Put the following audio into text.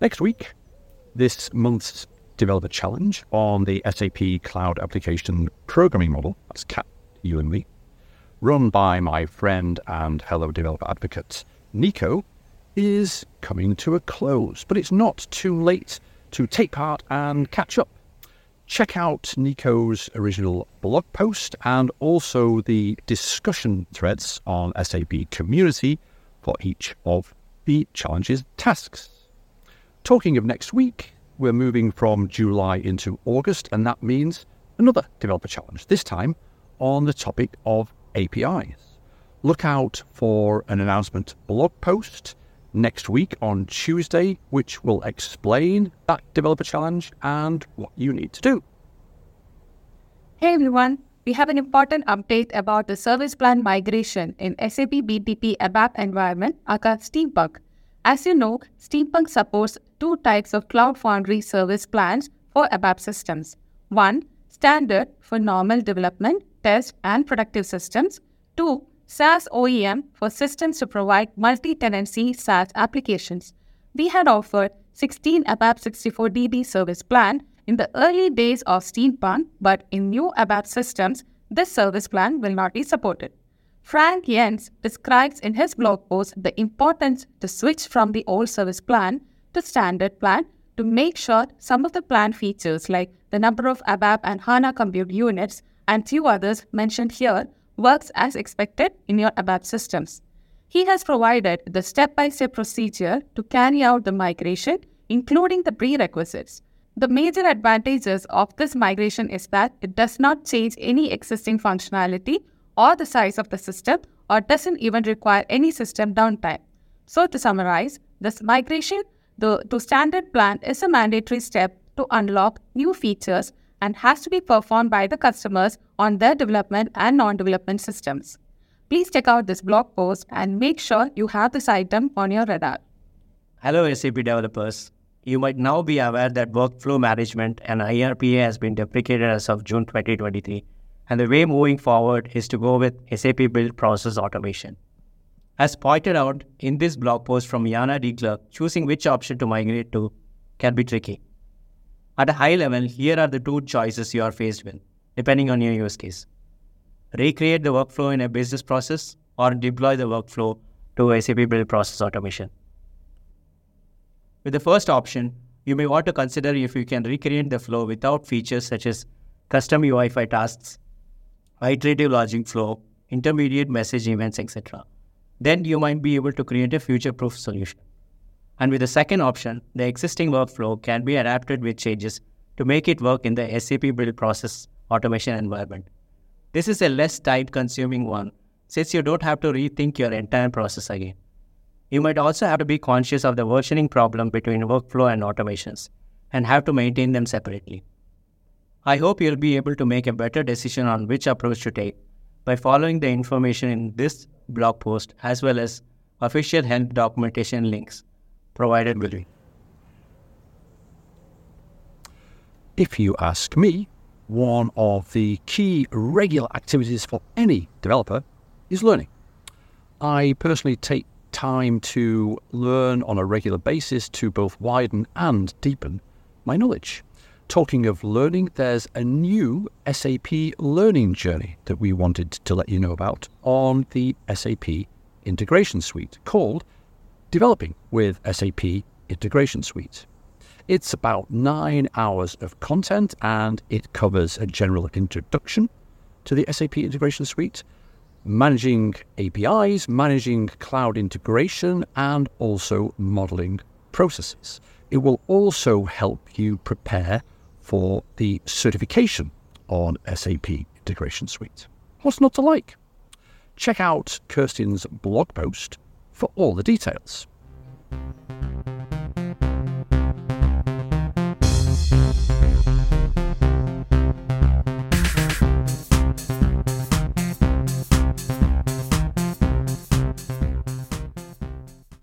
Next week, this month's developer challenge on the SAP Cloud Application Programming Model, that's CAP Ewingly, run by my friend and Hello Developer advocate Nico, is coming to a close. But it's not too late to take part and catch up. Check out Nico's original blog post and also the discussion threads on SAP Community for each of the challenges tasks. Talking of next week, we're moving from July into August, and that means another developer challenge, this time on the topic of APIs. Look out for an announcement blog post next week on Tuesday, which will explain that developer challenge and what you need to do. Hey everyone, we have an important update about the service plan migration in SAP BTP ABAP environment, aka Steampunk. As you know, Steampunk supports two types of Cloud Foundry service plans for ABAP systems. One, standard for normal development, test, and productive systems. Two, SaaS OEM for systems to provide multi-tenancy SaaS applications. We had offered 16 ABAP 64DB service plan in the early days of Steampunk, but in new ABAP systems, this service plan will not be supported. Frank Jentsch describes in his blog post the importance to switch from the old service plan to standard plan to make sure some of the plan features like the number of ABAP and HANA compute units and few others mentioned here works as expected in your ABAP systems. He has provided the step-by-step procedure to carry out the migration, including the prerequisites. The major advantages of this migration is that it does not change any existing functionality or the size of the system or doesn't even require any system downtime. So to summarize, this migration the, to standard plan is a mandatory step to unlock new features and has to be performed by the customers on their development and non-development systems. Please check out this blog post and make sure you have this item on your radar. Hello SAP developers. You might now be aware that workflow management and IRPA has been deprecated as of June 2023, and the way moving forward is to go with SAP Build Process Automation. As pointed out in this blog post from Jana Deklerk, choosing which option to migrate to can be tricky. At a high level, here are the two choices you are faced with, depending on your use case. Recreate the workflow in a business process or deploy the workflow to SAP Build Process Automation. With the first option, you may want to consider if you can recreate the flow without features such as custom UI5 tasks, iterative logic flow, intermediate message events, etc. Then you might be able to create a future-proof solution. And with the second option, the existing workflow can be adapted with changes to make it work in the SAP build process automation environment. This is a less time consuming one since you don't have to rethink your entire process again. You might also have to be conscious of the versioning problem between workflow and automations and have to maintain them separately. I hope you'll be able to make a better decision on which approach to take by following the information in this blog post as well as official help documentation links provided with me. If you ask me, one of the key regular activities for any developer is learning. I personally take time to learn on a regular basis to both widen and deepen my knowledge. Talking of learning, there's a new SAP learning journey that we wanted to let you know about on the SAP Integration Suite called developing with SAP Integration Suite. It's about nine hours of content and it covers a general introduction to the SAP Integration Suite, managing APIs, managing cloud integration, and also modeling processes. It will also help you prepare for the certification on SAP Integration Suite. What's not to like? Check out Kirsten's blog post for all the details.